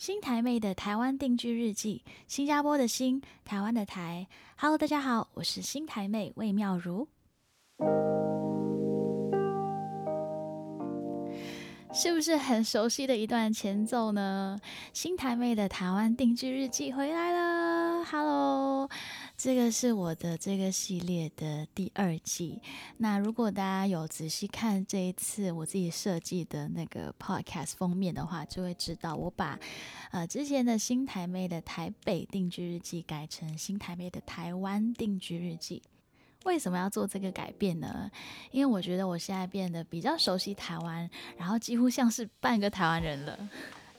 新台妹的台湾定居日记，新加坡的新，台湾的台。Hello，大家好，我是新台妹魏妙如。是不是很熟悉的一段前奏呢？新台妹的台湾定居日记回来了，Hello。这个是我的这个系列的第二季。那如果大家有仔细看这一次我自己设计的那个 podcast 封面的话，就会知道我把呃之前的新台妹的台北定居日记改成新台妹的台湾定居日记。为什么要做这个改变呢？因为我觉得我现在变得比较熟悉台湾，然后几乎像是半个台湾人了。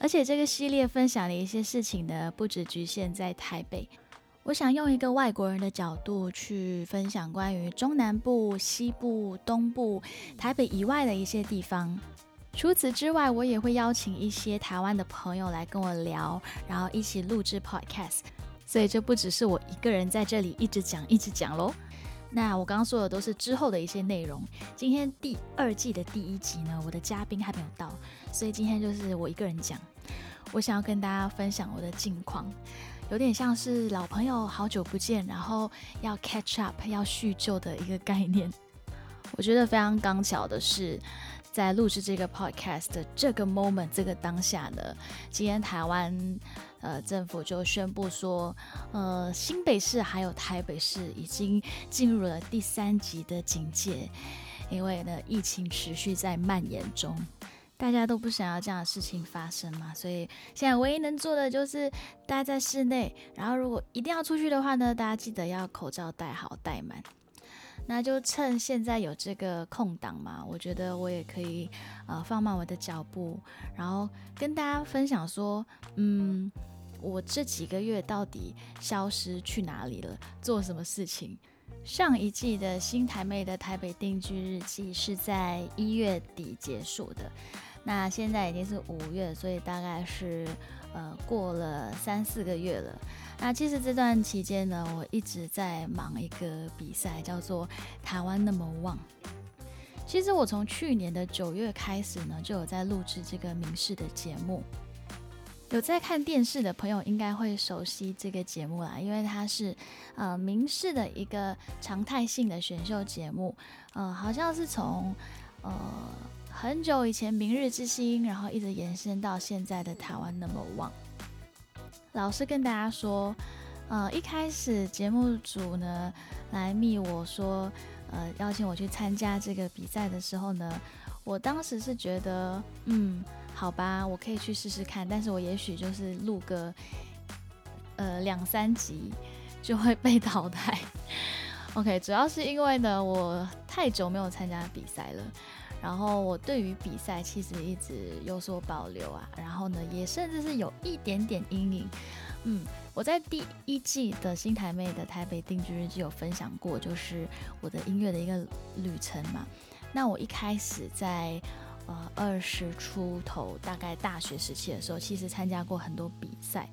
而且这个系列分享的一些事情呢，不只局限在台北。我想用一个外国人的角度去分享关于中南部、西部、东部、台北以外的一些地方。除此之外，我也会邀请一些台湾的朋友来跟我聊，然后一起录制 podcast。所以这不只是我一个人在这里一直讲、一直讲喽。那我刚刚说的都是之后的一些内容。今天第二季的第一集呢，我的嘉宾还没有到，所以今天就是我一个人讲。我想要跟大家分享我的近况。有点像是老朋友好久不见，然后要 catch up 要叙旧的一个概念。我觉得非常刚巧的是，在录制这个 podcast 的这个 moment 这个当下呢，今天台湾呃政府就宣布说，呃新北市还有台北市已经进入了第三级的警戒，因为呢疫情持续在蔓延中。大家都不想要这样的事情发生嘛，所以现在唯一能做的就是待在室内。然后如果一定要出去的话呢，大家记得要口罩戴好戴满。那就趁现在有这个空档嘛，我觉得我也可以呃放慢我的脚步，然后跟大家分享说，嗯，我这几个月到底消失去哪里了，做什么事情？上一季的新台妹的台北定居日记是在一月底结束的。那现在已经是五月，所以大概是呃过了三四个月了。那其实这段期间呢，我一直在忙一个比赛，叫做台湾那么旺。其实我从去年的九月开始呢，就有在录制这个民视的节目。有在看电视的朋友应该会熟悉这个节目啦，因为它是呃民视的一个常态性的选秀节目。呃，好像是从呃。很久以前，《明日之星》，然后一直延伸到现在的台湾 Number One。老实跟大家说，呃，一开始节目组呢来密我说，呃，邀请我去参加这个比赛的时候呢，我当时是觉得，嗯，好吧，我可以去试试看，但是我也许就是 录个呃两三集就会被淘汰。OK，主要是因为呢，我太久没有参加比赛了。然后我对于比赛其实一直有所保留啊，然后呢，也甚至是有一点点阴影。嗯，我在第一季的新台妹的台北定居日记有分享过，就是我的音乐的一个旅程嘛。那我一开始在呃二十出头，大概大学时期的时候，其实参加过很多比赛，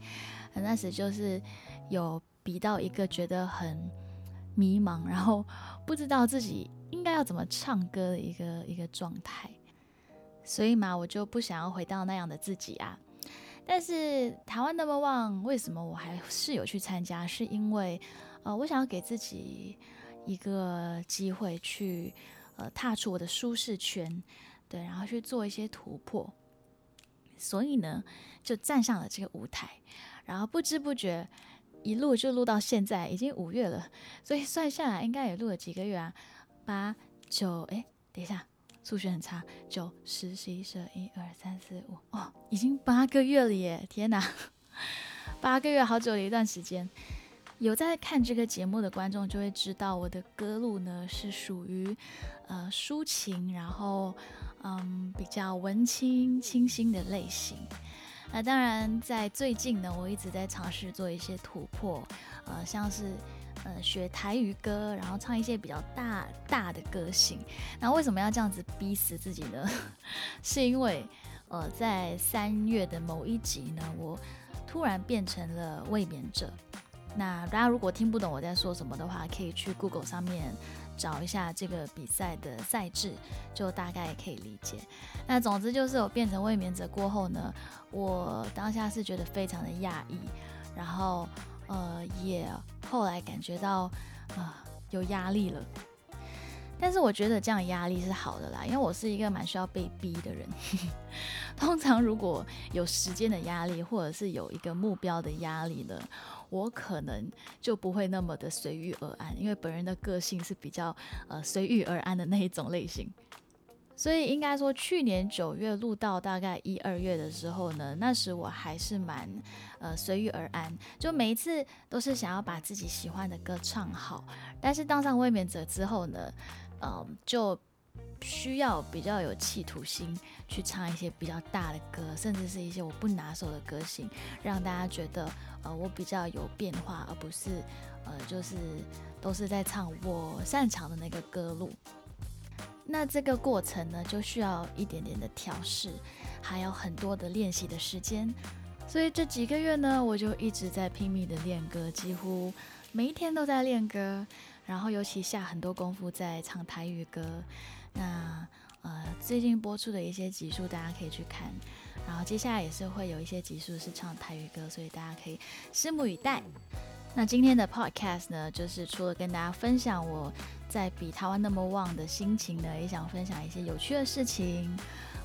那时就是有比到一个觉得很迷茫，然后不知道自己。应该要怎么唱歌的一个一个状态，所以嘛，我就不想要回到那样的自己啊。但是台湾 Number One 为什么我还是有去参加？是因为呃，我想要给自己一个机会去呃踏出我的舒适圈，对，然后去做一些突破。所以呢，就站上了这个舞台，然后不知不觉一路就录到现在，已经五月了，所以算下来应该也录了几个月啊。八九哎，等一下，数学很差。九十十一十二一二三四五哦，已经八个月了耶！天哪，八个月好久的一段时间。有在看这个节目的观众就会知道，我的歌路呢是属于呃抒情，然后嗯比较文青清新的类型。那当然，在最近呢，我一直在尝试做一些突破，呃，像是。呃，学台语歌，然后唱一些比较大大的歌型。那为什么要这样子逼死自己呢？是因为，呃，在三月的某一集呢，我突然变成了卫冕者。那大家如果听不懂我在说什么的话，可以去 Google 上面找一下这个比赛的赛制，就大概可以理解。那总之就是我变成卫冕者过后呢，我当下是觉得非常的讶异，然后呃也后来感觉到啊有压力了。但是我觉得这样压力是好的啦，因为我是一个蛮需要被逼的人。通常如果有时间的压力，或者是有一个目标的压力呢，我可能就不会那么的随遇而安，因为本人的个性是比较呃随遇而安的那一种类型。所以应该说，去年九月录到大概一二月的时候呢，那时我还是蛮呃随遇而安，就每一次都是想要把自己喜欢的歌唱好。但是当上卫冕者之后呢？嗯，就需要比较有企图心去唱一些比较大的歌，甚至是一些我不拿手的歌型，让大家觉得呃我比较有变化，而不是呃就是都是在唱我擅长的那个歌路。那这个过程呢，就需要一点点的调试，还有很多的练习的时间。所以这几个月呢，我就一直在拼命的练歌，几乎每一天都在练歌。然后尤其下很多功夫在唱台语歌，那呃最近播出的一些集数大家可以去看，然后接下来也是会有一些集数是唱台语歌，所以大家可以拭目以待。那今天的 podcast 呢，就是除了跟大家分享我在比台湾那么旺的心情呢，也想分享一些有趣的事情。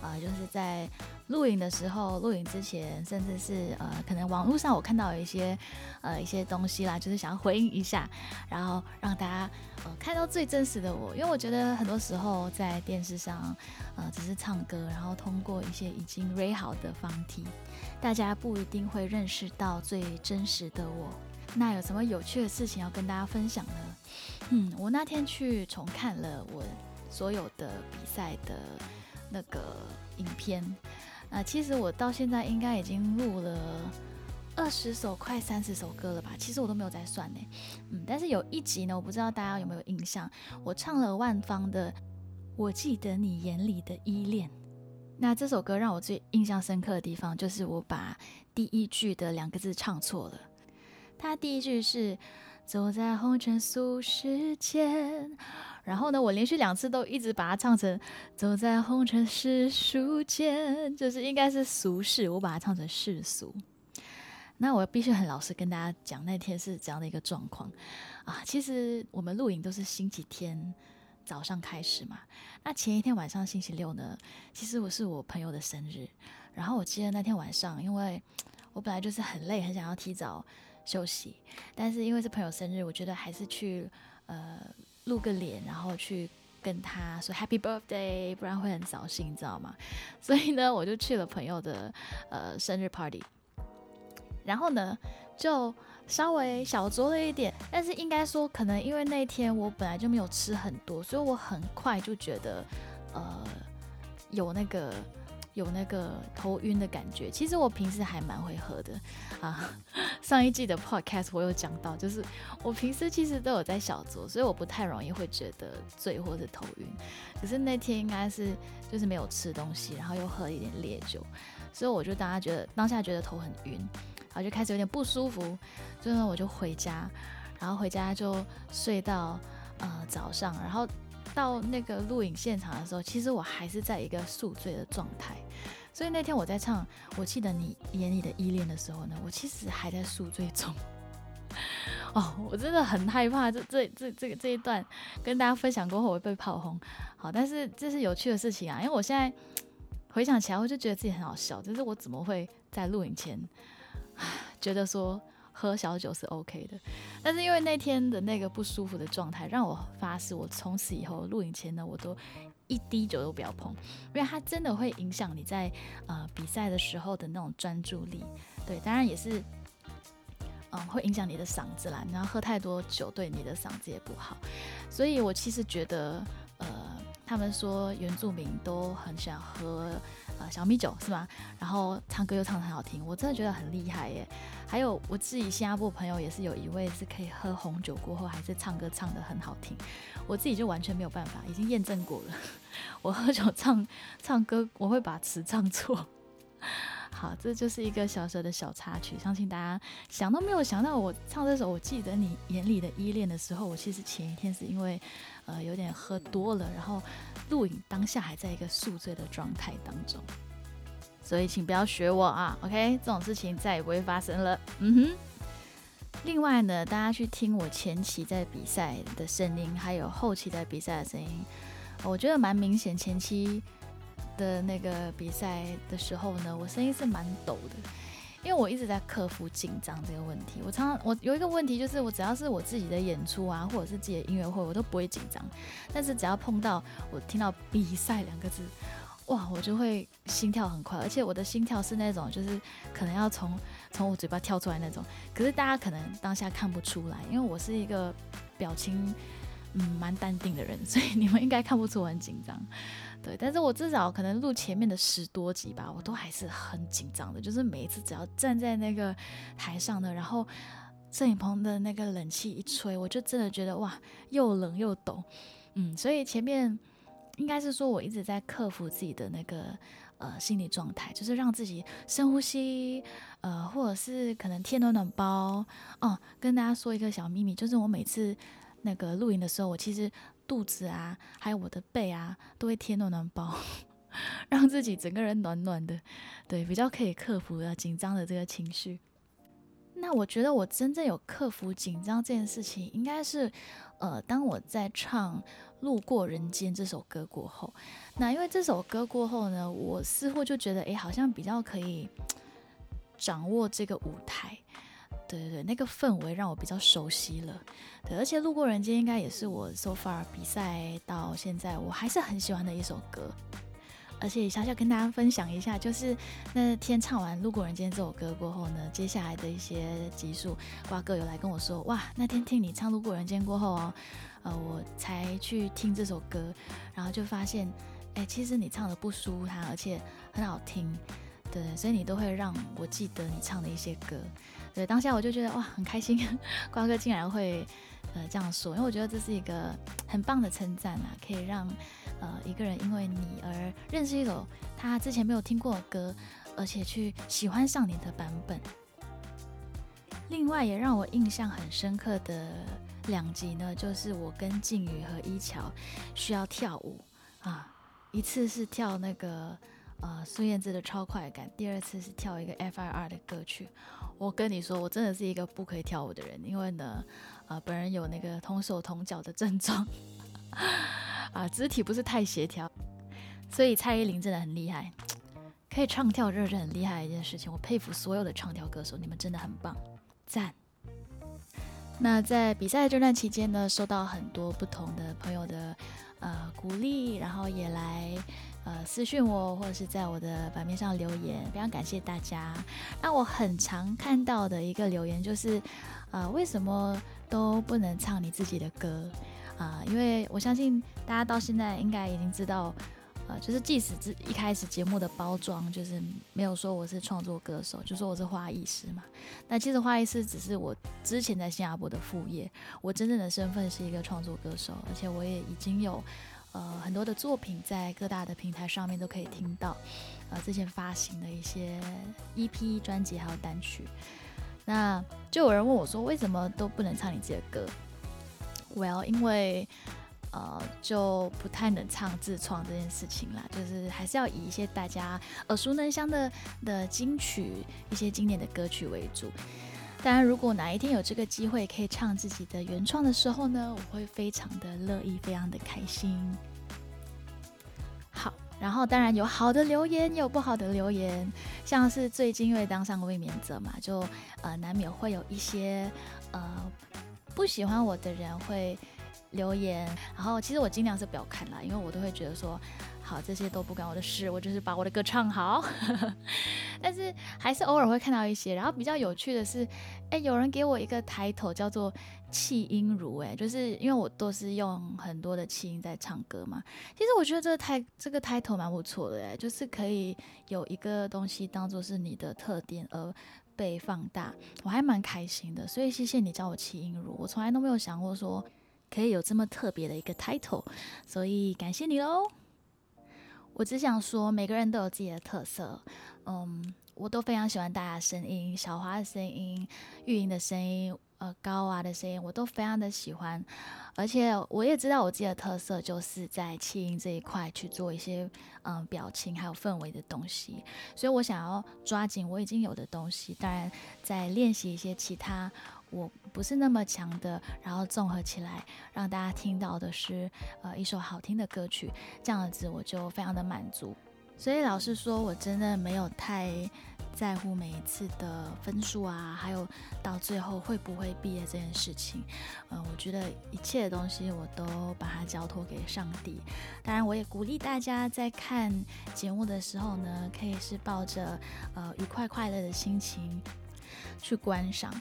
啊，就是在录影的时候，录影之前，甚至是呃，可能网络上我看到有一些呃一些东西啦，就是想要回应一下，然后让大家呃看到最真实的我，因为我觉得很多时候在电视上呃只是唱歌，然后通过一些已经 re 好的方体，大家不一定会认识到最真实的我。那有什么有趣的事情要跟大家分享呢？嗯，我那天去重看了我所有的比赛的。那个影片，啊，其实我到现在应该已经录了二十首，快三十首歌了吧？其实我都没有在算呢，嗯，但是有一集呢，我不知道大家有没有印象，我唱了万芳的《我记得你眼里的依恋》。那这首歌让我最印象深刻的地方，就是我把第一句的两个字唱错了。他第一句是“走在红尘俗世间”。然后呢，我连续两次都一直把它唱成“走在红尘世俗间”，就是应该是俗世，我把它唱成世俗。那我必须很老实跟大家讲，那天是这样的一个状况啊。其实我们录影都是星期天早上开始嘛。那前一天晚上星期六呢，其实我是我朋友的生日。然后我记得那天晚上，因为我本来就是很累，很想要提早休息，但是因为是朋友生日，我觉得还是去呃。露个脸，然后去跟他说 Happy Birthday，不然会很扫兴，你知道吗？所以呢，我就去了朋友的呃生日 party，然后呢就稍微小酌了一点，但是应该说可能因为那天我本来就没有吃很多，所以我很快就觉得呃有那个。有那个头晕的感觉，其实我平时还蛮会喝的啊。上一季的 podcast 我有讲到，就是我平时其实都有在小酌，所以我不太容易会觉得醉或者头晕。可是那天应该是就是没有吃东西，然后又喝一点烈酒，所以我就当下觉得当下觉得头很晕，然后就开始有点不舒服，所以呢我就回家，然后回家就睡到呃早上，然后。到那个录影现场的时候，其实我还是在一个宿醉的状态，所以那天我在唱《我记得你眼里的依恋》的时候呢，我其实还在宿醉中。哦，我真的很害怕，这这这这个这一段跟大家分享过后会被炮轰。好，但是这是有趣的事情啊，因为我现在回想起来，我就觉得自己很好笑，就是我怎么会在录影前觉得说。喝小酒是 OK 的，但是因为那天的那个不舒服的状态，让我发誓，我从此以后录影前呢，我都一滴酒都不要碰，因为它真的会影响你在呃比赛的时候的那种专注力。对，当然也是，嗯，会影响你的嗓子啦。然后喝太多酒对你的嗓子也不好，所以我其实觉得，他们说原住民都很喜欢喝呃。小米酒是吗？然后唱歌又唱得很好听，我真的觉得很厉害耶。还有我自己新加坡朋友也是有一位是可以喝红酒过后还是唱歌唱得很好听，我自己就完全没有办法，已经验证过了。我喝酒唱唱歌我会把词唱错。好，这就是一个小小的小插曲，相信大家想都没有想到，我唱这首《我记得你眼里的依恋》的时候，我其实前一天是因为呃有点喝多了，然后录影当下还在一个宿醉的状态当中，所以请不要学我啊，OK？这种事情再也不会发生了。嗯哼。另外呢，大家去听我前期在比赛的声音，还有后期在比赛的声音，我觉得蛮明显，前期。的那个比赛的时候呢，我声音是蛮抖的，因为我一直在克服紧张这个问题。我常常我有一个问题就是，我只要是我自己的演出啊，或者是自己的音乐会，我都不会紧张。但是只要碰到我听到比赛两个字，哇，我就会心跳很快，而且我的心跳是那种就是可能要从从我嘴巴跳出来那种。可是大家可能当下看不出来，因为我是一个表情嗯蛮淡定的人，所以你们应该看不出我很紧张。对，但是我至少可能录前面的十多集吧，我都还是很紧张的。就是每一次只要站在那个台上的，然后摄影棚的那个冷气一吹，我就真的觉得哇，又冷又抖。嗯，所以前面应该是说我一直在克服自己的那个呃心理状态，就是让自己深呼吸，呃，或者是可能贴暖暖包。哦，跟大家说一个小秘密，就是我每次那个录影的时候，我其实。肚子啊，还有我的背啊，都会贴暖暖包，让自己整个人暖暖的，对，比较可以克服了紧张的这个情绪。那我觉得我真正有克服紧张这件事情，应该是，呃，当我在唱《路过人间》这首歌过后，那因为这首歌过后呢，我似乎就觉得，哎，好像比较可以掌握这个舞台。对对对，那个氛围让我比较熟悉了。对，而且《路过人间》应该也是我 so far 比赛到现在我还是很喜欢的一首歌。而且小小跟大家分享一下，就是那天唱完《路过人间》这首歌过后呢，接下来的一些集数，瓜哥有来跟我说，哇，那天听你唱《路过人间》过后哦，呃，我才去听这首歌，然后就发现，哎，其实你唱的不输他，而且很好听。对，所以你都会让我记得你唱的一些歌。对，当下我就觉得哇，很开心，瓜哥竟然会呃这样说，因为我觉得这是一个很棒的称赞啊，可以让呃一个人因为你而认识一首他之前没有听过的歌，而且去喜欢上你的版本。另外也让我印象很深刻的两集呢，就是我跟靖宇和一桥需要跳舞。啊，一次是跳那个呃孙燕姿的超快感，第二次是跳一个 F.I.R 的歌曲。我跟你说，我真的是一个不可以跳舞的人，因为呢，呃，本人有那个同手同脚的症状，啊，肢体不是太协调，所以蔡依林真的很厉害，可以唱跳，这是很厉害的一件事情。我佩服所有的唱跳歌手，你们真的很棒，赞。那在比赛这段期间呢，收到很多不同的朋友的呃鼓励，然后也来。呃，私讯我或者是在我的版面上留言，非常感谢大家。那我很常看到的一个留言就是，呃，为什么都不能唱你自己的歌啊？因为我相信大家到现在应该已经知道，呃，就是即使一开始节目的包装就是没有说我是创作歌手，就说我是花艺师嘛。那其实花艺师只是我之前在新加坡的副业，我真正的身份是一个创作歌手，而且我也已经有。呃，很多的作品在各大的平台上面都可以听到，呃，之前发行的一些 EP 专辑还有单曲，那就有人问我说，为什么都不能唱你自己的歌？Well，因为呃，就不太能唱自创这件事情啦，就是还是要以一些大家耳熟能详的的金曲、一些经典的歌曲为主。当然，如果哪一天有这个机会可以唱自己的原创的时候呢，我会非常的乐意，非常的开心。好，然后当然有好的留言，也有不好的留言，像是最近因为当上卫冕者嘛，就呃难免会有一些呃不喜欢我的人会留言，然后其实我尽量是不要看啦，因为我都会觉得说。好，这些都不关我的事，我就是把我的歌唱好。但是还是偶尔会看到一些，然后比较有趣的是，哎，有人给我一个抬头叫做气音如，哎，就是因为我都是用很多的气音在唱歌嘛。其实我觉得这个抬这个抬头蛮不错的，哎，就是可以有一个东西当做是你的特点而被放大，我还蛮开心的。所以谢谢你叫我气音如，我从来都没有想过说可以有这么特别的一个 title，所以感谢你喽。我只想说，每个人都有自己的特色。嗯，我都非常喜欢大家的声音，小花的声音，玉莹的声音。呃，高娃的声音我都非常的喜欢，而且我也知道我自己的特色就是在气音这一块去做一些嗯表情还有氛围的东西，所以我想要抓紧我已经有的东西，当然在练习一些其他我不是那么强的，然后综合起来让大家听到的是呃一首好听的歌曲，这样子我就非常的满足。所以老实说，我真的没有太。在乎每一次的分数啊，还有到最后会不会毕业这件事情，嗯，我觉得一切的东西我都把它交托给上帝。当然，我也鼓励大家在看节目的时候呢，可以是抱着呃愉快快乐的心情去观赏。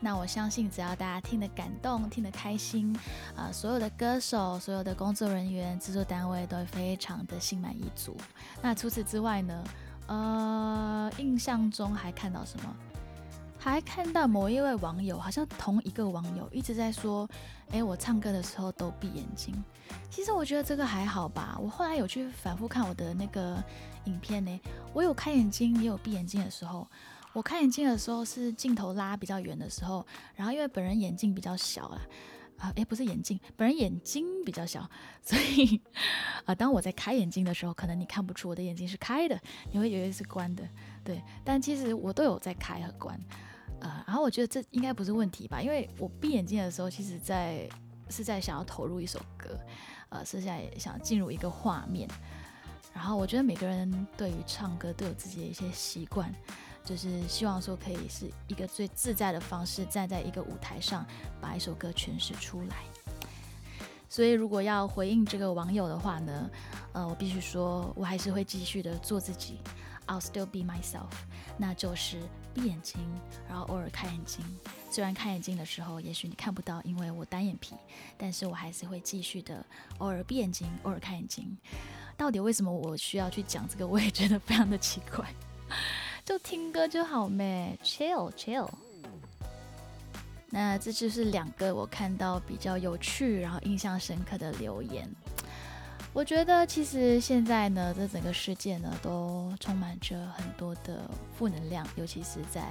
那我相信，只要大家听得感动、听得开心，啊，所有的歌手、所有的工作人员、制作单位都会非常的心满意足。那除此之外呢？呃，印象中还看到什么？还看到某一位网友，好像同一个网友一直在说：“哎，我唱歌的时候都闭眼睛。”其实我觉得这个还好吧。我后来有去反复看我的那个影片呢，我有开眼睛，也有闭眼睛的时候。我开眼睛的时候是镜头拉比较远的时候，然后因为本人眼镜比较小啊。啊，诶，不是眼镜，本人眼睛比较小，所以，啊，当我在开眼睛的时候，可能你看不出我的眼睛是开的，你会以为是关的，对。但其实我都有在开和关，呃，然后我觉得这应该不是问题吧，因为我闭眼睛的时候，其实在是在想要投入一首歌，呃，是在想进入一个画面。然后我觉得每个人对于唱歌都有自己的一些习惯。就是希望说可以是一个最自在的方式，站在一个舞台上把一首歌诠释出来。所以如果要回应这个网友的话呢，呃，我必须说，我还是会继续的做自己，I'll still be myself。那就是闭眼睛，然后偶尔开眼睛。虽然开眼睛的时候，也许你看不到，因为我单眼皮，但是我还是会继续的偶尔闭眼睛，偶尔开眼睛。到底为什么我需要去讲这个？我也觉得非常的奇怪。就听歌就好咩，chill chill。那这就是两个我看到比较有趣，然后印象深刻的留言。我觉得其实现在呢，这整个世界呢，都充满着很多的负能量，尤其是在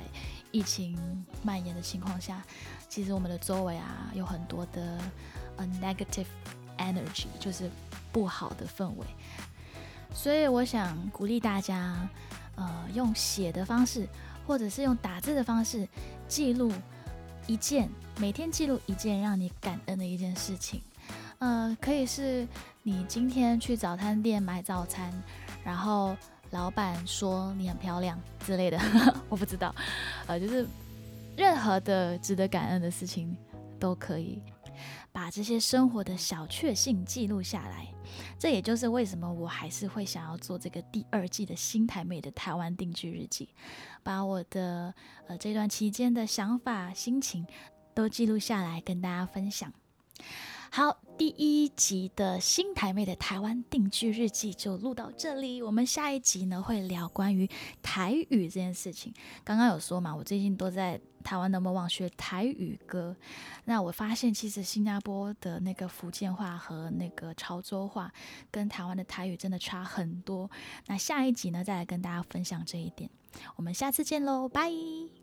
疫情蔓延的情况下，其实我们的周围啊，有很多的呃 negative energy，就是不好的氛围。所以我想鼓励大家。呃，用写的方式，或者是用打字的方式记录一件，每天记录一件让你感恩的一件事情。呃，可以是你今天去早餐店买早餐，然后老板说你很漂亮之类的，我不知道。呃，就是任何的值得感恩的事情都可以。把这些生活的小确幸记录下来，这也就是为什么我还是会想要做这个第二季的新台美的台湾定居日记，把我的呃这段期间的想法、心情都记录下来跟大家分享。好，第一集的新台妹的台湾定居日记就录到这里。我们下一集呢会聊关于台语这件事情。刚刚有说嘛，我最近都在台湾的某网学台语歌。那我发现其实新加坡的那个福建话和那个潮州话跟台湾的台语真的差很多。那下一集呢再来跟大家分享这一点。我们下次见喽，拜。